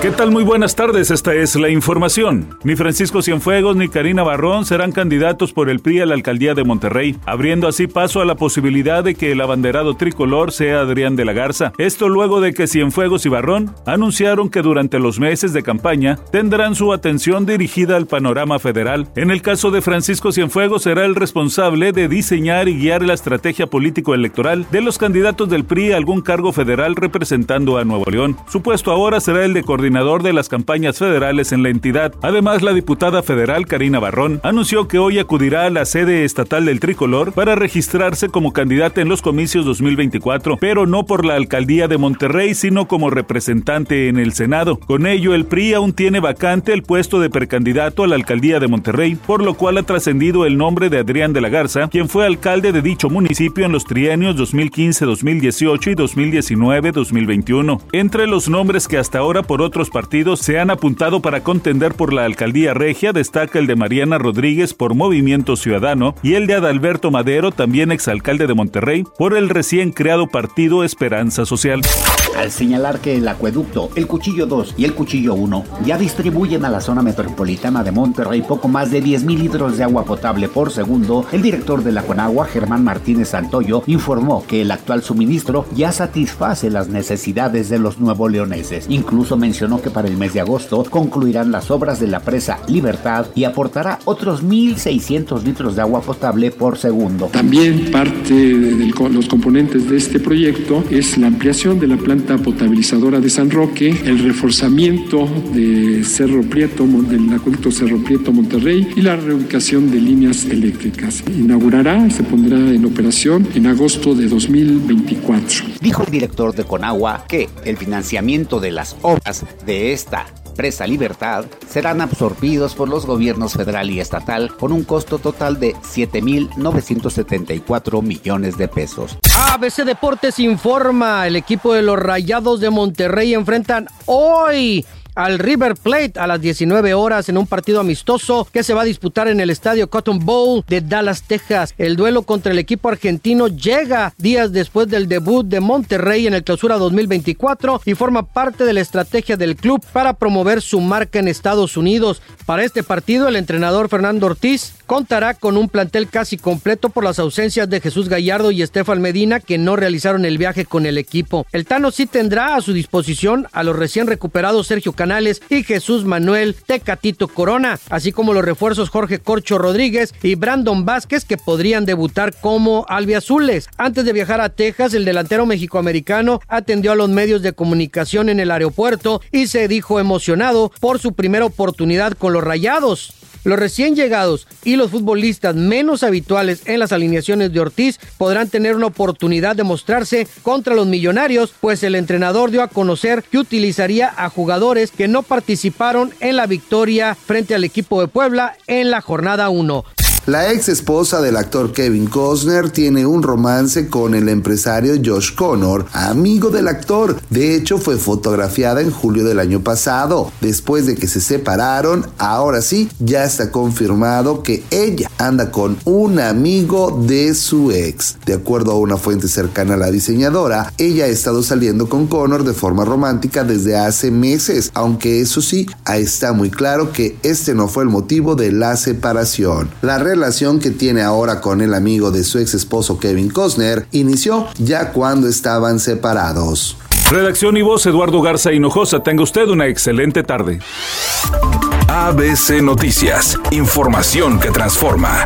¿Qué tal? Muy buenas tardes, esta es la información. Ni Francisco Cienfuegos ni Karina Barrón serán candidatos por el PRI a la alcaldía de Monterrey, abriendo así paso a la posibilidad de que el abanderado tricolor sea Adrián de la Garza. Esto luego de que Cienfuegos y Barrón anunciaron que durante los meses de campaña tendrán su atención dirigida al panorama federal. En el caso de Francisco Cienfuegos será el responsable de diseñar y guiar la estrategia político-electoral de los candidatos del PRI a algún cargo federal representando a Nuevo León. Su puesto ahora será el de coordinador coordinador de las campañas federales en la entidad. Además, la diputada federal Karina Barrón anunció que hoy acudirá a la sede estatal del tricolor para registrarse como candidata en los comicios 2024, pero no por la alcaldía de Monterrey, sino como representante en el Senado. Con ello, el PRI aún tiene vacante el puesto de precandidato a la alcaldía de Monterrey, por lo cual ha trascendido el nombre de Adrián de la Garza, quien fue alcalde de dicho municipio en los trienios 2015-2018 y 2019-2021. Entre los nombres que hasta ahora por otro partidos se han apuntado para contender por la alcaldía regia, destaca el de Mariana Rodríguez por Movimiento Ciudadano y el de Adalberto Madero, también exalcalde de Monterrey, por el recién creado partido Esperanza Social. Al señalar que el acueducto, el Cuchillo 2 y el Cuchillo 1 ya distribuyen a la zona metropolitana de Monterrey poco más de 10.000 litros de agua potable por segundo, el director de la Conagua, Germán Martínez Santoyo, informó que el actual suministro ya satisface las necesidades de los nuevo leoneses. Incluso mencionó que para el mes de agosto concluirán las obras de la presa Libertad y aportará otros 1.600 litros de agua potable por segundo. También parte de los componentes de este proyecto es la ampliación de la planta potabilizadora de San Roque, el reforzamiento de Cerro Prieto, del acueducto Cerro Prieto Monterrey y la reubicación de líneas eléctricas. Inaugurará, se pondrá en operación en agosto de 2024. Dijo el director de Conagua que el financiamiento de las obras de esta presa Libertad serán absorbidos por los gobiernos federal y estatal con un costo total de 7.974 millones de pesos. ABC Deportes informa, el equipo de los Rayados de Monterrey enfrentan hoy al River Plate a las 19 horas en un partido amistoso que se va a disputar en el estadio Cotton Bowl de Dallas, Texas. El duelo contra el equipo argentino llega días después del debut de Monterrey en el clausura 2024 y forma parte de la estrategia del club para promover su marca en Estados Unidos. Para este partido, el entrenador Fernando Ortiz contará con un plantel casi completo por las ausencias de Jesús Gallardo y Estefan Medina que no realizaron el viaje con el equipo. El Tano sí tendrá a su disposición a los recién recuperados Sergio Canales y Jesús Manuel Tecatito Corona, así como los refuerzos Jorge Corcho Rodríguez y Brandon Vázquez que podrían debutar como albiazules. Antes de viajar a Texas, el delantero mexicoamericano atendió a los medios de comunicación en el aeropuerto y se dijo emocionado por su primera oportunidad con los Rayados. Los recién llegados y los futbolistas menos habituales en las alineaciones de Ortiz podrán tener una oportunidad de mostrarse contra los millonarios, pues el entrenador dio a conocer que utilizaría a jugadores que no participaron en la victoria frente al equipo de Puebla en la jornada 1. La ex esposa del actor Kevin Costner tiene un romance con el empresario Josh Connor, amigo del actor. De hecho, fue fotografiada en julio del año pasado. Después de que se separaron, ahora sí, ya está confirmado que ella anda con un amigo de su ex. De acuerdo a una fuente cercana a la diseñadora, ella ha estado saliendo con Connor de forma romántica desde hace meses, aunque eso sí, está muy claro que este no fue el motivo de la separación. La relación que tiene ahora con el amigo de su ex esposo Kevin Costner inició ya cuando estaban separados. Redacción y voz Eduardo Garza Hinojosa. Tenga usted una excelente tarde. ABC Noticias. Información que transforma.